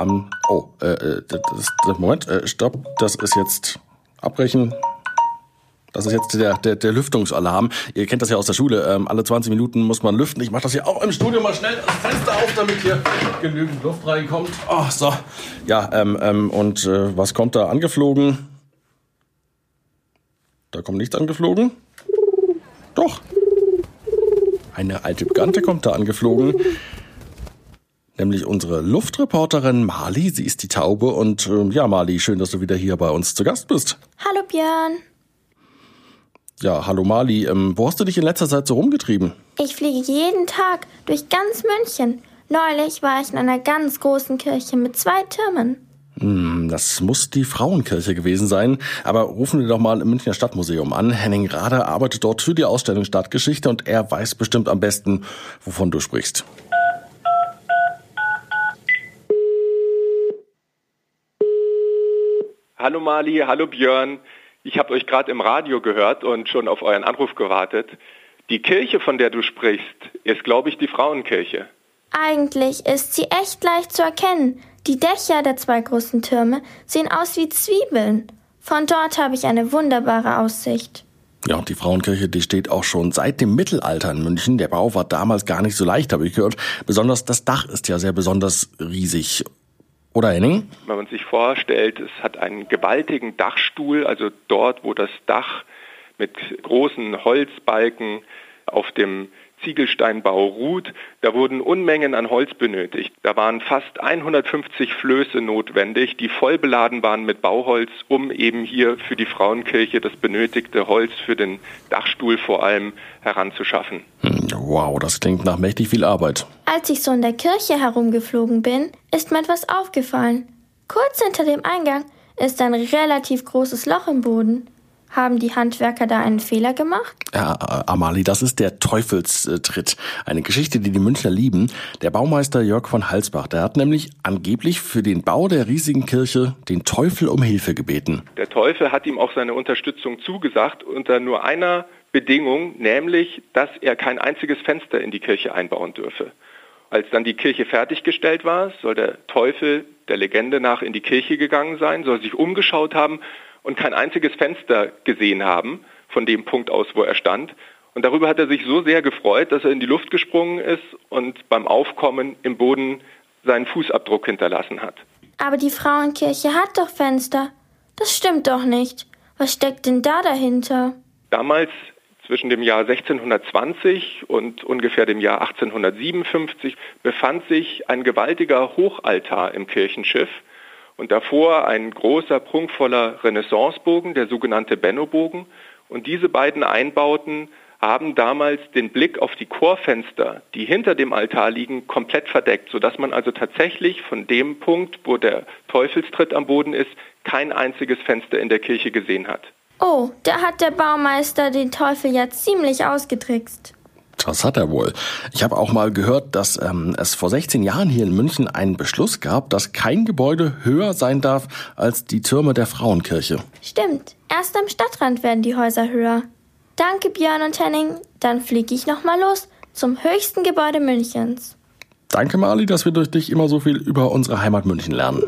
am. Oh, äh, äh das, das, Moment, äh, stopp, das ist jetzt abbrechen. Das ist jetzt der, der, der Lüftungsalarm. Ihr kennt das ja aus der Schule. Ähm, alle 20 Minuten muss man lüften. Ich mache das hier auch im Studio mal schnell das Fenster auf, damit hier genügend Luft reinkommt. Oh, so. Ja, ähm, ähm, und äh, was kommt da angeflogen? Da kommt nichts angeflogen. Doch. Eine alte Bekannte kommt da angeflogen. Nämlich unsere Luftreporterin Mali. Sie ist die Taube. Und äh, ja, Mali, schön, dass du wieder hier bei uns zu Gast bist. Hallo Björn. Ja, hallo Mali. Ähm, wo hast du dich in letzter Zeit so rumgetrieben? Ich fliege jeden Tag durch ganz München. Neulich war ich in einer ganz großen Kirche mit zwei Türmen. Hm, das muss die Frauenkirche gewesen sein. Aber rufen wir doch mal im Münchner Stadtmuseum an. Henning Rader arbeitet dort für die Ausstellung Stadtgeschichte und er weiß bestimmt am besten, wovon du sprichst. Hallo Mali, hallo Björn. Ich habe euch gerade im Radio gehört und schon auf euren Anruf gewartet. Die Kirche, von der du sprichst, ist, glaube ich, die Frauenkirche. Eigentlich ist sie echt leicht zu erkennen. Die Dächer der zwei großen Türme sehen aus wie Zwiebeln. Von dort habe ich eine wunderbare Aussicht. Ja, und die Frauenkirche, die steht auch schon seit dem Mittelalter in München. Der Bau war damals gar nicht so leicht, habe ich gehört. Besonders das Dach ist ja sehr besonders riesig. Oder Henning? Wenn man sich vorstellt, es hat einen gewaltigen Dachstuhl, also dort, wo das Dach mit großen Holzbalken auf dem Ziegelsteinbau ruht, da wurden Unmengen an Holz benötigt. Da waren fast 150 Flöße notwendig, die voll beladen waren mit Bauholz, um eben hier für die Frauenkirche das benötigte Holz für den Dachstuhl vor allem heranzuschaffen. Wow, das klingt nach mächtig viel Arbeit. Als ich so in der Kirche herumgeflogen bin, ist mir etwas aufgefallen. Kurz hinter dem Eingang ist ein relativ großes Loch im Boden. Haben die Handwerker da einen Fehler gemacht? Ja, Amali, das ist der Teufelstritt. Eine Geschichte, die die Münchner lieben. Der Baumeister Jörg von Halsbach, der hat nämlich angeblich für den Bau der riesigen Kirche den Teufel um Hilfe gebeten. Der Teufel hat ihm auch seine Unterstützung zugesagt unter nur einer Bedingung, nämlich, dass er kein einziges Fenster in die Kirche einbauen dürfe. Als dann die Kirche fertiggestellt war, soll der Teufel der Legende nach in die Kirche gegangen sein, soll sich umgeschaut haben und kein einziges Fenster gesehen haben von dem Punkt aus, wo er stand. Und darüber hat er sich so sehr gefreut, dass er in die Luft gesprungen ist und beim Aufkommen im Boden seinen Fußabdruck hinterlassen hat. Aber die Frauenkirche hat doch Fenster. Das stimmt doch nicht. Was steckt denn da dahinter? Damals zwischen dem Jahr 1620 und ungefähr dem Jahr 1857 befand sich ein gewaltiger Hochaltar im Kirchenschiff und davor ein großer, prunkvoller Renaissancebogen, der sogenannte Benno-Bogen. Und diese beiden Einbauten haben damals den Blick auf die Chorfenster, die hinter dem Altar liegen, komplett verdeckt, sodass man also tatsächlich von dem Punkt, wo der Teufelstritt am Boden ist, kein einziges Fenster in der Kirche gesehen hat. Oh, da hat der Baumeister den Teufel ja ziemlich ausgetrickst. Das hat er wohl. Ich habe auch mal gehört, dass ähm, es vor 16 Jahren hier in München einen Beschluss gab, dass kein Gebäude höher sein darf als die Türme der Frauenkirche. Stimmt. Erst am Stadtrand werden die Häuser höher. Danke, Björn und Henning. Dann fliege ich nochmal los zum höchsten Gebäude Münchens. Danke, Mali, dass wir durch dich immer so viel über unsere Heimat München lernen.